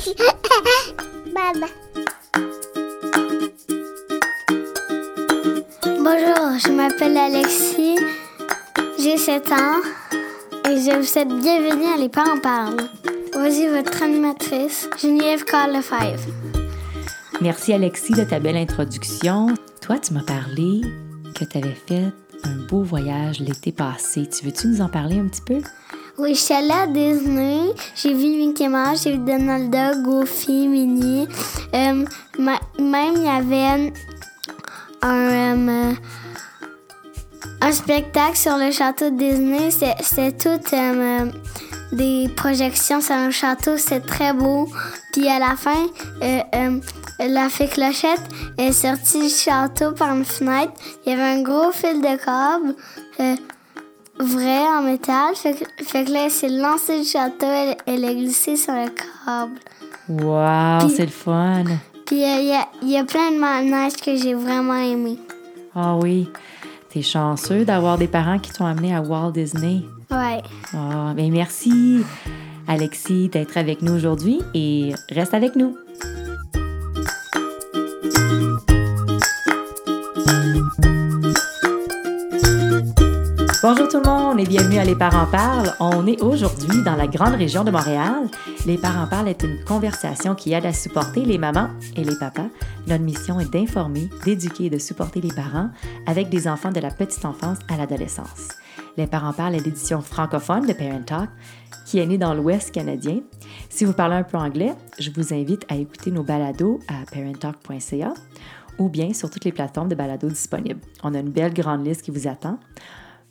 Baba. Bonjour, je m'appelle Alexis, j'ai 7 ans et je vous souhaite bienvenue à Les Parents Parlent. Voici votre animatrice, Geneviève Carl Lefebvre. Merci Alexis de ta belle introduction. Toi, tu m'as parlé que tu avais fait un beau voyage l'été passé. Tu veux-tu nous en parler un petit peu? Allée à Disney. J'ai vu Mickey Mouse, j'ai vu Donald Duck, Goofy, Minnie. Euh, même, il y avait un, euh, un spectacle sur le château de Disney. C'était tout euh, des projections sur un château. C'est très beau. Puis à la fin, la fée Clochette est sortie du château par une fenêtre. Il y avait un gros fil de câble vrai en métal. Fait que, là, elle s'est lancée du château, elle, elle a glissé sur le câble. Wow, c'est le fun. Puis euh, il y, a, plein de manèges que j'ai vraiment aimé. Ah oui. T'es chanceux d'avoir des parents qui t'ont amené à Walt Disney. Ouais. Ah, ben merci, Alexis, d'être avec nous aujourd'hui et reste avec nous. Bonjour tout le monde et bienvenue à Les Parents Parlent. On est aujourd'hui dans la grande région de Montréal. Les Parents Parlent est une conversation qui aide à supporter les mamans et les papas. Notre mission est d'informer, d'éduquer et de supporter les parents avec des enfants de la petite enfance à l'adolescence. Les Parents Parlent est l'édition francophone de Parent Talk qui est née dans l'Ouest canadien. Si vous parlez un peu anglais, je vous invite à écouter nos balados à parenttalk.ca ou bien sur toutes les plateformes de balados disponibles. On a une belle grande liste qui vous attend.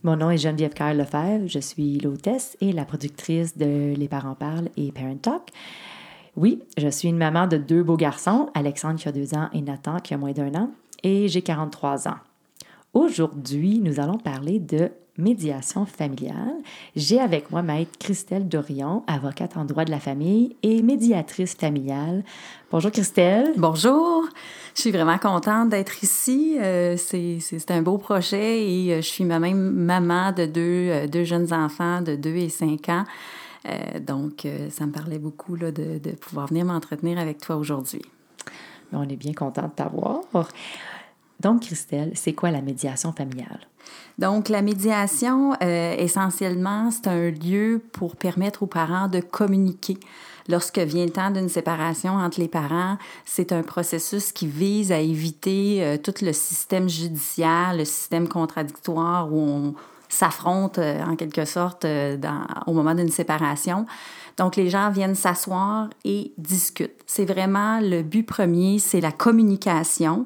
Mon nom est Geneviève Carl Lefebvre. Je suis l'hôtesse et la productrice de Les parents parlent et Parent Talk. Oui, je suis une maman de deux beaux garçons, Alexandre qui a deux ans et Nathan qui a moins d'un an, et j'ai 43 ans. Aujourd'hui, nous allons parler de médiation familiale. J'ai avec moi Maître Christelle Dorion, avocate en droit de la famille et médiatrice familiale. Bonjour Christelle. Bonjour. Je suis vraiment contente d'être ici. Euh, c'est un beau projet et euh, je suis moi-même maman de deux, euh, deux, jeunes enfants de 2 et 5 ans. donc, ça me parlait beaucoup là, de, de pouvoir venir m'entretenir avec toi aujourd'hui. On est bien content de t'avoir. Donc, Christelle, c'est quoi la médiation familiale? Donc, la médiation, euh, essentiellement, c'est un lieu pour permettre aux parents de communiquer. Lorsque vient le temps d'une séparation entre les parents, c'est un processus qui vise à éviter euh, tout le système judiciaire, le système contradictoire où on s'affronte euh, en quelque sorte dans, au moment d'une séparation. Donc, les gens viennent s'asseoir et discutent. C'est vraiment le but premier, c'est la communication.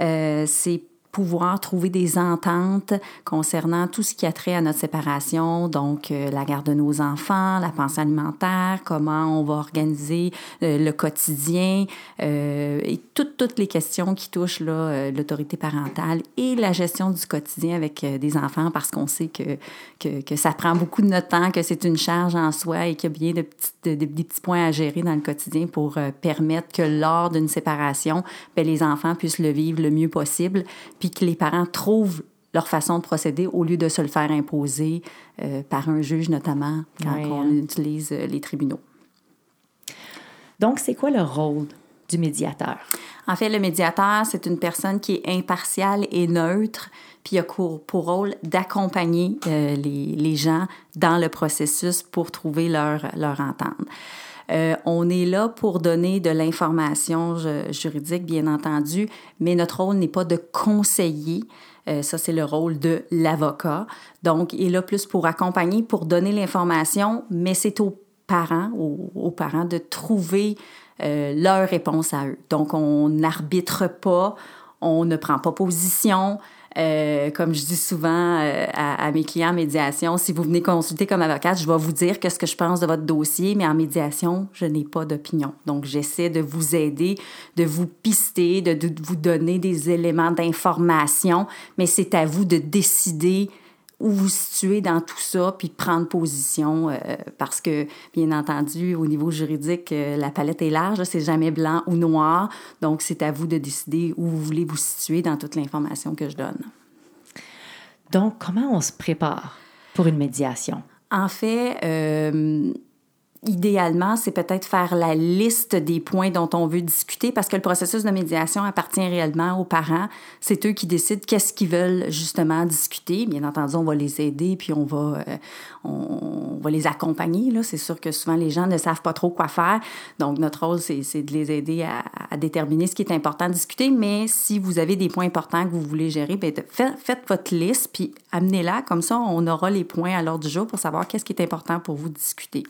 Euh, c'est pouvoir trouver des ententes concernant tout ce qui a trait à notre séparation, donc euh, la garde de nos enfants, la pensée alimentaire, comment on va organiser euh, le quotidien euh, et toutes, toutes les questions qui touchent l'autorité parentale et la gestion du quotidien avec des enfants parce qu'on sait que, que, que, ça prend beaucoup de notre temps, que c'est une charge en soi et qu'il y a bien de petits, de, des petits points à gérer dans le quotidien pour permettre que lors d'une séparation, bien, les enfants puissent le vivre le mieux possible puis que les parents trouvent leur façon de procéder au lieu de se le faire imposer euh, par un juge, notamment quand on hein. utilise euh, les tribunaux. Donc, c'est quoi le rôle du médiateur? En fait, le médiateur, c'est une personne qui est impartiale et neutre, puis il a pour, rôle d'accompagner euh, les, les, gens dans le processus pour trouver leur, leur entente. Euh, on est là pour donner de l'information juridique, bien entendu, mais notre rôle n'est pas de conseiller. Euh, ça, c'est le rôle de l'avocat. Donc, il est là plus pour accompagner, pour donner l'information, mais c'est aux parents, aux, parents de trouver euh, leur réponse à eux. Donc, on n'arbitre pas, on ne prend pas position. Euh, comme je dis souvent euh, à, mes clients en médiation, si vous venez consulter comme avocate, je vais vous dire qu'est-ce que je pense de votre dossier, mais en médiation, je n'ai pas d'opinion. Donc, j'essaie de vous aider, de vous pister, de, de vous donner des éléments d'information, mais c'est à vous de décider où vous situez dans tout ça, puis prendre position, euh, parce que, bien entendu, au niveau juridique, euh, la palette est large, c'est jamais blanc ou noir, donc c'est à vous de décider où vous voulez vous situer dans toute l'information que je donne. Donc, comment on se prépare pour une médiation? En fait, euh, idéalement, c'est peut-être faire la liste des points dont on veut discuter parce que le processus de médiation appartient réellement aux parents. C'est eux qui décident qu'est-ce qu'ils veulent justement discuter. Bien entendu, on va les aider puis on va, euh, on, va les accompagner. Là. C'est sûr que souvent les gens ne savent pas trop quoi faire. Donc, notre rôle, c'est, c'est de les aider à, à, déterminer ce qui est important à discuter. Mais si vous avez des points importants que vous voulez gérer, bien, faites, faites votre liste puis amenez-la. Comme ça, on aura les points à l'ordre du jour pour savoir qu'est-ce qui est important pour vous discuter.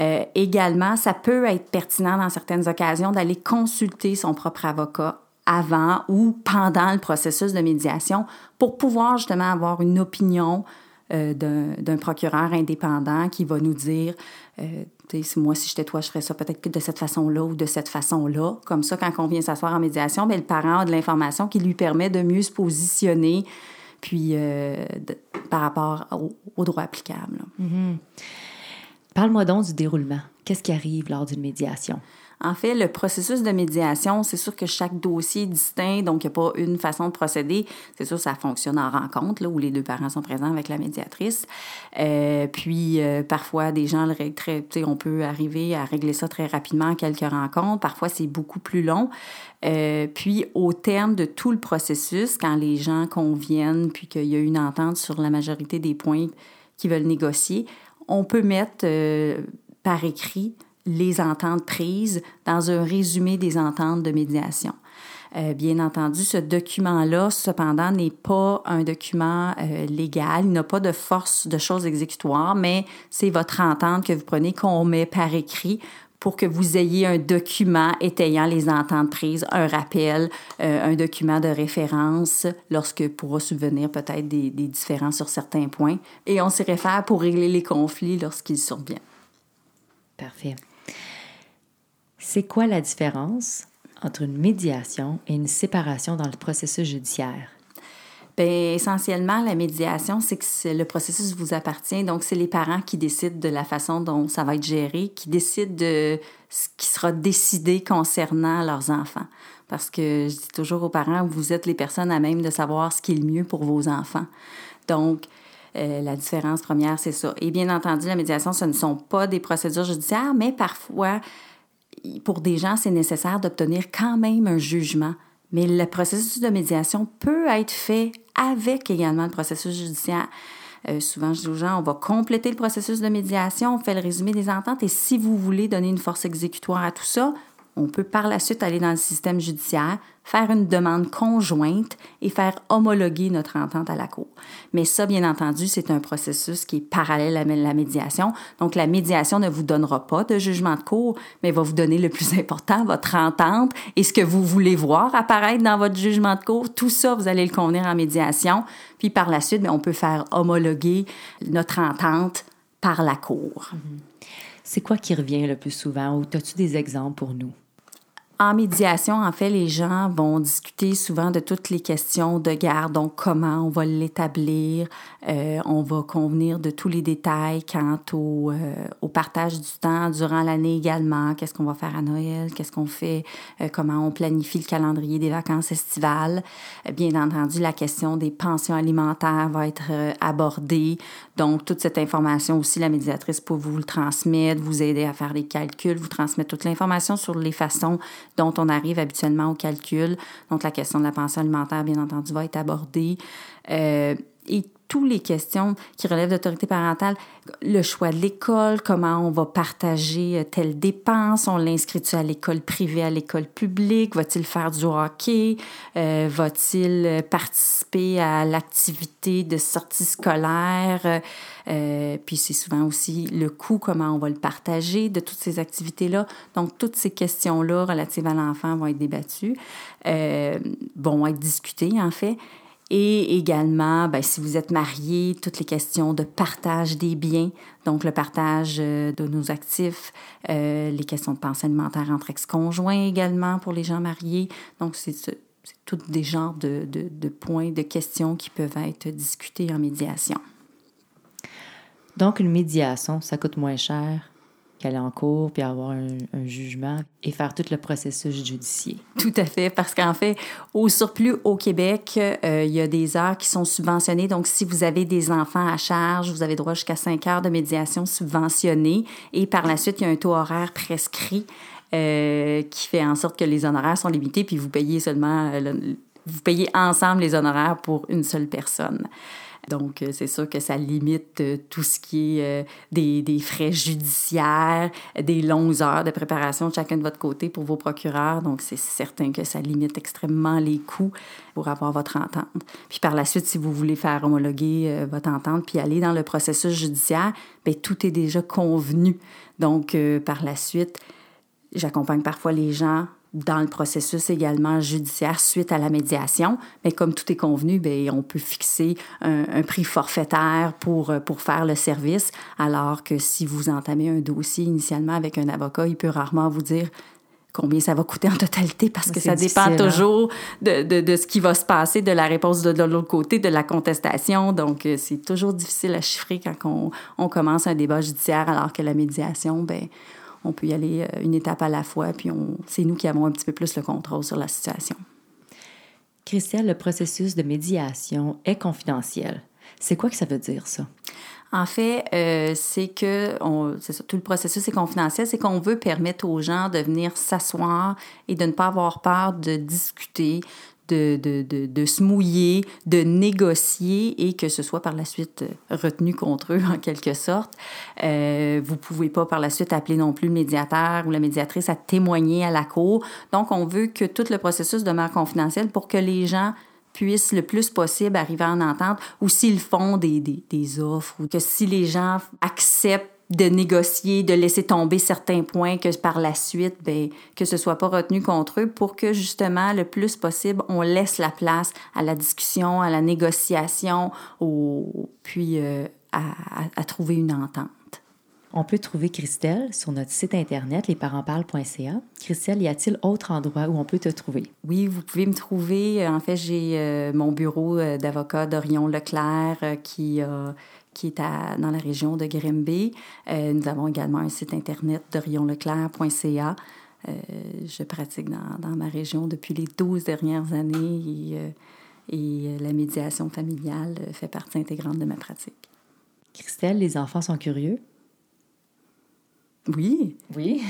Euh, également, ça peut être pertinent dans certaines occasions d'aller consulter son propre avocat avant ou pendant le processus de médiation pour pouvoir justement avoir une opinion euh, d'un procureur indépendant qui va nous dire, euh, moi, si j'étais toi, je ferais ça peut-être de cette façon-là ou de cette façon-là. Comme ça, quand on vient s'asseoir en médiation, bien, le parent a de l'information qui lui permet de mieux se positionner puis euh, par rapport au, droit applicable. Mm-hmm. Parle-moi donc du déroulement. Qu'est-ce qui arrive lors d'une médiation? En fait, le processus de médiation, c'est sûr que chaque dossier est distinct, donc il n'y a pas une façon de procéder. C'est sûr, ça fonctionne en rencontre, là, où les deux parents sont présents avec la médiatrice. Euh, puis, euh, parfois, des gens, très, on peut arriver à régler ça très rapidement en quelques rencontres. Parfois, c'est beaucoup plus long. Euh, puis, au terme de tout le processus, quand les gens conviennent, puis qu'il y a une entente sur la majorité des points qu'ils veulent négocier, on peut mettre euh, par écrit les ententes prises dans un résumé des ententes de médiation. Euh, bien entendu, ce document-là, cependant, n'est pas un document euh, légal, il n'a pas de force de choses exécutoires, mais c'est votre entente que vous prenez qu'on met par écrit pour que vous ayez un document étayant les ententes prises, un rappel, euh, un document de référence lorsque pourra subvenir peut-être des, des différences sur certains points. Et on s'y réfère pour régler les conflits lorsqu'ils surviennent. Parfait. C'est quoi la différence entre une médiation et une séparation dans le processus judiciaire? Bien, essentiellement, la médiation, c'est que le processus vous appartient. Donc, c'est les parents qui décident de la façon dont ça va être géré, qui décident de ce qui sera décidé concernant leurs enfants. Parce que je dis toujours aux parents, vous êtes les personnes à même de savoir ce qui est le mieux pour vos enfants. Donc, euh, la différence première, c'est ça. Et bien entendu, la médiation, ce ne sont pas des procédures judiciaires, mais parfois, pour des gens, c'est nécessaire d'obtenir quand même un jugement mais le processus de médiation peut être fait avec également le processus judiciaire. Euh, souvent, je dis aux gens, on va compléter le processus de médiation, on fait le résumé des ententes, et si vous voulez donner une force exécutoire à tout ça, on peut par la suite aller dans le système judiciaire, faire une demande conjointe et faire homologuer notre entente à la Cour. Mais ça, bien entendu, c'est un processus qui est parallèle à la médiation. Donc, la médiation ne vous donnera pas de jugement de cour, mais va vous donner le plus important, votre entente et ce que vous voulez voir apparaître dans votre jugement de cour. Tout ça, vous allez le convenir en médiation. Puis par la suite, on peut faire homologuer notre entente par la Cour. C'est quoi qui revient le plus souvent ou as-tu des exemples pour nous? En médiation, en fait, les gens vont discuter souvent de toutes les questions de garde, donc comment on va l'établir, euh, on va convenir de tous les détails quant au, euh, au partage du temps durant l'année également, qu'est-ce qu'on va faire à Noël, qu'est-ce qu'on fait, euh, comment on planifie le calendrier des vacances estivales? bien entendu, la question des pensions alimentaires va être abordée, donc toute cette information aussi, la médiatrice peut vous le transmettre, vous aider à faire des calculs, vous transmettre toute l'information sur les façons dont on arrive habituellement au calcul. Donc, la question de la pension alimentaire, bien entendu, va être abordée. Euh, toutes les questions qui relèvent d'autorité parentale, le choix de l'école, comment on va partager euh, telle dépense, on l'inscrit-tu à l'école privée, à l'école publique, va-t-il faire du hockey, euh, va-t-il participer à l'activité de sortie scolaire, euh, puis c'est souvent aussi le coût, comment on va le partager de toutes ces activités-là. Donc, toutes ces questions-là relatives à l'enfant vont être débattues, vont être discutées en fait. Et également, ben, si vous êtes marié, toutes les questions de partage des biens, donc le partage euh, de nos actifs, euh, les questions de pensée alimentaire entre ex-conjoints également pour les gens mariés. Donc, c'est tous des genres de, points, de questions qui peuvent être discutés en médiation. Donc, une médiation, ça coûte moins cher qu'aller en cours, puis avoir un, jugement et faire tout le processus judiciaire. Tout à fait, parce qu'en fait, au surplus au Québec, euh, il y a des heures qui sont subventionnées. Donc, si vous avez des enfants à charge, vous avez droit jusqu'à 5 heures de médiation subventionnée. Et par la suite, il y a un taux horaire prescrit euh, qui fait en sorte que les honoraires sont limités, puis vous payez seulement, euh, vous payez ensemble les honoraires pour une seule personne. Donc, euh, c'est sûr que ça limite euh, tout ce qui est euh, des, frais judiciaires, des longues heures de préparation de chacun de votre côté pour vos procureurs. Donc, c'est certain que ça limite extrêmement les coûts pour avoir votre entente. Puis par la suite, si vous voulez faire homologuer votre entente puis aller dans le processus judiciaire, bien, tout est déjà convenu. Donc, par la suite, j'accompagne parfois les gens dans le processus également judiciaire suite à la médiation. Mais comme tout est convenu, bien, on peut fixer un, prix forfaitaire pour, euh, pour faire le service, alors que si vous entamez un dossier initialement avec un avocat, il peut rarement vous dire combien ça va coûter en totalité parce que ça dépend hein? toujours de, de, de, ce qui va se passer, de la réponse de, l'autre côté, de la contestation. Donc, euh, c'est toujours difficile à chiffrer quand on, on, commence un débat judiciaire alors que la médiation, ben on peut y aller euh, une étape à la fois, puis c'est nous qui avons un petit peu plus le contrôle sur la situation. Christelle, le processus de médiation est confidentiel. C'est quoi que ça veut dire, ça? En fait, euh, c'est que on, ça, tout le processus est confidentiel, c'est qu'on veut permettre aux gens de venir s'asseoir et de ne pas avoir peur de discuter, de, de, de, se mouiller, de négocier et que ce soit par la suite euh, retenu contre eux en quelque sorte. Euh, vous pouvez pas par la suite appeler non plus le médiateur ou la médiatrice à témoigner à la cour. Donc, on veut que tout le processus demeure confidentiel pour que les gens puissent le plus possible arriver en entente ou s'ils font des, des, des offres ou que si les gens acceptent de négocier, de laisser tomber certains points que par la suite, ben, que ce soit pas retenu contre eux pour que justement, le plus possible, on laisse la place à la discussion, à la négociation, au, puis euh, à, à, trouver une entente. On peut trouver Christelle sur notre site internet lesparentsparlent.ca. Christelle, y a-t-il autre endroit où on peut te trouver? Oui, vous pouvez me trouver. En fait, j'ai euh, mon bureau euh, d'avocat d'Orion Leclerc qui a qui est dans la région de Grimby. Euh, nous avons également un site internet dorionleclerc.ca. Euh, je pratique dans, dans, ma région depuis les 12 dernières années et, euh, et la médiation familiale fait partie intégrante de ma pratique. Christelle, les enfants sont curieux? Oui. Oui.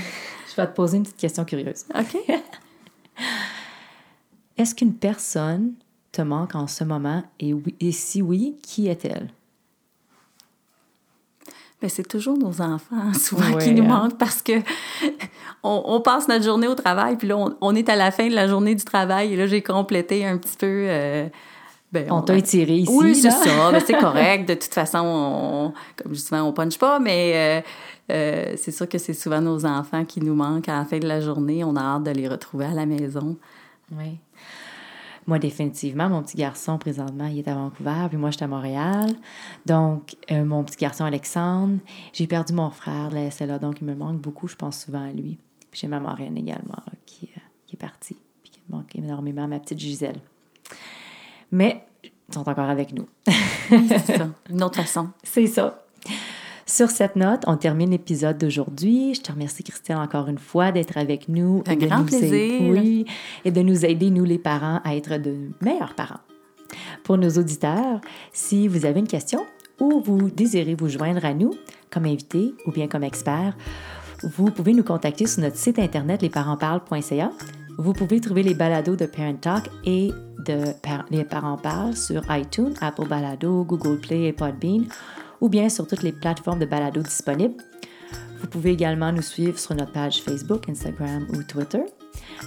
Je vais te poser une petite question curieuse. OK. Est-ce qu'une personne te manque en ce moment? Et, oui, et si oui, qui est-elle? Ben, c'est toujours nos enfants, souvent, qui nous hein. manquent parce que on, passe notre journée au travail, puis là, on, est à la fin de la journée du travail, et là, j'ai complété un petit peu. Euh, ben, on, t'a étiré ici. Oui, c'est ça. Ben, c'est correct. De toute façon, on, comme souvent, on punch pas, mais euh, euh, c'est sûr que c'est souvent nos enfants qui nous manquent à la fin de la journée. On a hâte de les retrouver à la maison. Oui. Moi, définitivement, mon petit garçon, présentement, il est à Vancouver, puis moi, je suis à Montréal. Donc, euh, mon petit garçon, Alexandre, j'ai perdu mon frère la SLA, donc il me manque beaucoup. Je pense souvent à lui. Puis j'ai ma marraine également, qui, euh, qui, est partie, puis qui me manque énormément, ma petite Gisèle. Mais, ils sont encore avec nous. c'est ça, une autre façon. C'est ça. Sur cette note, on termine l'épisode d'aujourd'hui. Je te remercie, Christelle, encore une fois d'être avec nous. Un grand plaisir. oui, et de nous aider, nous les parents, à être de meilleurs parents. Pour nos auditeurs, si vous avez une question ou vous désirez vous joindre à nous comme invité ou bien comme expert, vous pouvez nous contacter sur notre site internet lesparentsparlent.ca. Vous pouvez trouver les balados de Parent Talk et de Les Parents Parlent sur iTunes, Apple Balado, Google Play et Podbean ou bien sur toutes les plateformes de balado disponibles. Vous pouvez également nous suivre sur notre page Facebook, Instagram ou Twitter.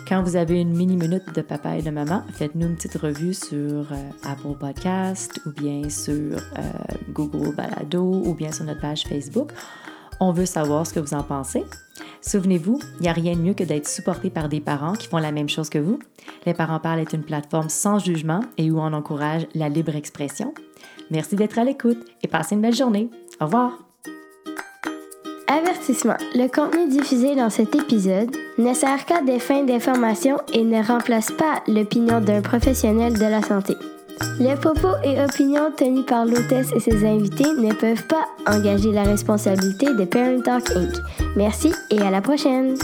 Quand vous avez une mini-minute de papa et de maman, faites-nous une petite revue sur euh, Apple Podcast ou bien sur euh, Google Balado ou bien sur notre page Facebook. On veut savoir ce que vous en pensez. Souvenez-vous, il n'y a rien de mieux que d'être supporté par des parents qui font la même chose que vous. Les Parents Parlent est une plateforme sans jugement et où on encourage la libre expression. Merci d'être à l'écoute et passez une belle journée. Au revoir. Avertissement. Le contenu diffusé dans cet épisode ne sert qu'à des fins d'information et ne remplace pas l'opinion d'un professionnel de la santé. Les propos et opinions tenus par l'hôtesse et ses invités ne peuvent pas engager la responsabilité de Parent Talk Inc. Merci et à la prochaine!